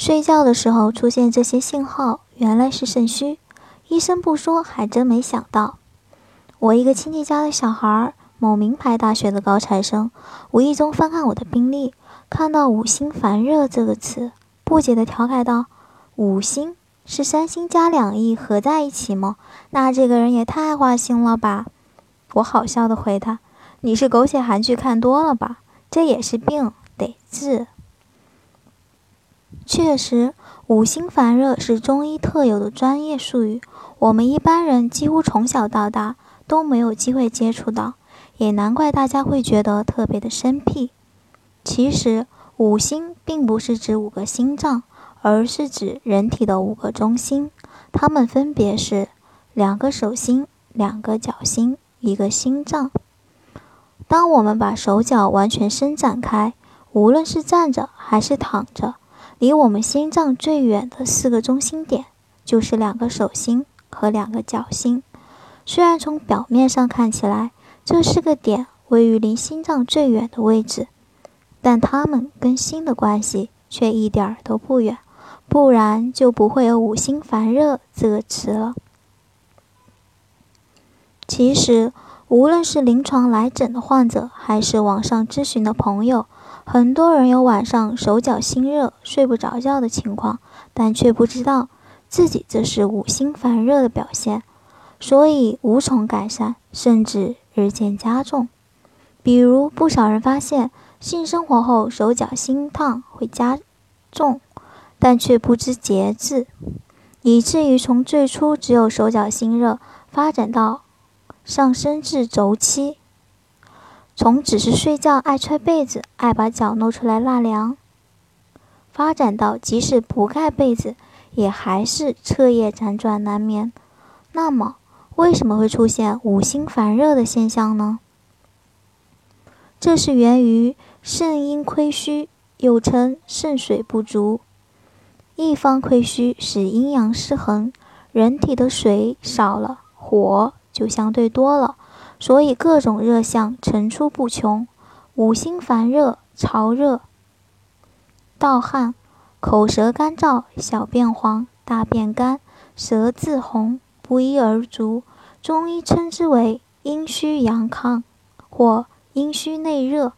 睡觉的时候出现这些信号，原来是肾虚。医生不说，还真没想到。我一个亲戚家的小孩，某名牌大学的高材生，无意中翻看我的病历，看到“五星烦热”这个词，不解地调侃道：“五星是三星加两亿合在一起吗？那这个人也太花心了吧！”我好笑地回他：“你是狗血韩剧看多了吧？这也是病，得治。”确实，五星烦热是中医特有的专业术语，我们一般人几乎从小到大都没有机会接触到，也难怪大家会觉得特别的生僻。其实，五星并不是指五个心脏，而是指人体的五个中心，它们分别是两个手心、两个脚心、一个心脏。当我们把手脚完全伸展开，无论是站着还是躺着。离我们心脏最远的四个中心点，就是两个手心和两个脚心。虽然从表面上看起来，这四个点位于离心脏最远的位置，但它们跟心的关系却一点儿都不远，不然就不会有“五心烦热”这个词了。其实，无论是临床来诊的患者，还是网上咨询的朋友，很多人有晚上手脚心热、睡不着觉的情况，但却不知道自己这是五心烦热的表现，所以无从改善，甚至日渐加重。比如，不少人发现性生活后手脚心烫会加重，但却不知节制，以至于从最初只有手脚心热，发展到上升至周期。从只是睡觉爱踹被子、爱把脚露出来纳凉，发展到即使不盖被子，也还是彻夜辗转难眠。那么，为什么会出现五心烦热的现象呢？这是源于肾阴亏虚，又称肾水不足。一方亏虚使阴阳失衡，人体的水少了，火就相对多了。所以各种热象层出不穷，五心烦热、潮热、盗汗、口舌干燥、小便黄、大便干、舌质红，不一而足。中医称之为阴虚阳亢或阴虚内热。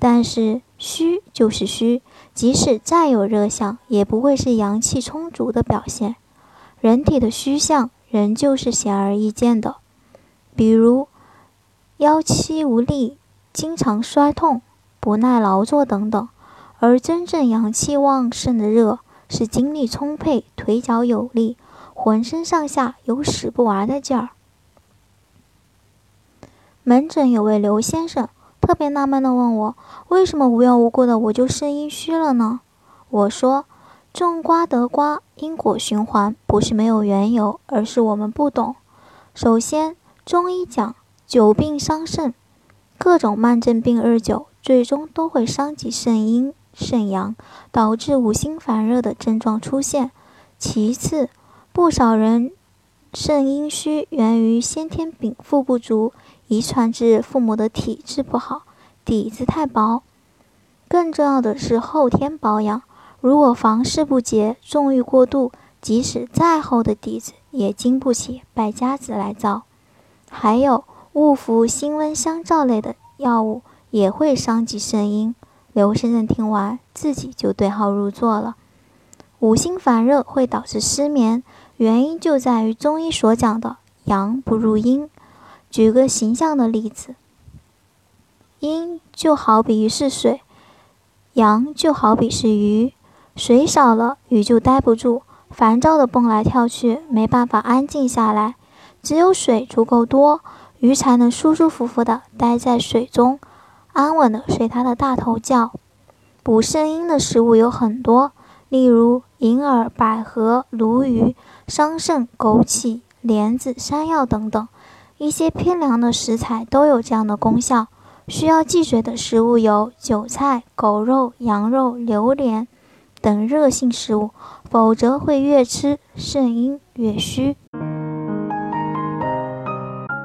但是虚就是虚，即使再有热象，也不会是阳气充足的表现。人体的虚象仍旧是显而易见的，比如。腰膝无力、经常摔痛、不耐劳作等等，而真正阳气旺盛的热，是精力充沛、腿脚有力、浑身上下有使不完的劲儿。门诊有位刘先生特别纳闷地问我：“为什么无缘无故的我就肾阴虚了呢？”我说：“种瓜得瓜，因果循环不是没有缘由，而是我们不懂。首先，中医讲。”久病伤肾，各种慢症病日久，最终都会伤及肾阴、肾阳，导致五心烦热的症状出现。其次，不少人肾阴虚源于先天禀赋不足，遗传至父母的体质不好，底子太薄。更重要的是后天保养，如果房事不节、纵欲过度，即使再厚的底子也经不起败家子来造。还有。误服辛温香皂类的药物也会伤及肾阴。刘先生听完，自己就对号入座了。五心烦热会导致失眠，原因就在于中医所讲的阳不入阴。举个形象的例子，阴就好比是水，阳就好比是鱼。水少了，鱼就待不住，烦躁的蹦来跳去，没办法安静下来。只有水足够多。鱼才能舒舒服服地待在水中，安稳地睡它的大头觉。补肾阴的食物有很多，例如银耳、百合、鲈鱼、桑葚、枸杞、莲子、山药等等。一些偏凉的食材都有这样的功效。需要忌嘴的食物有韭菜、狗肉、羊肉、榴莲等热性食物，否则会越吃肾阴越虚。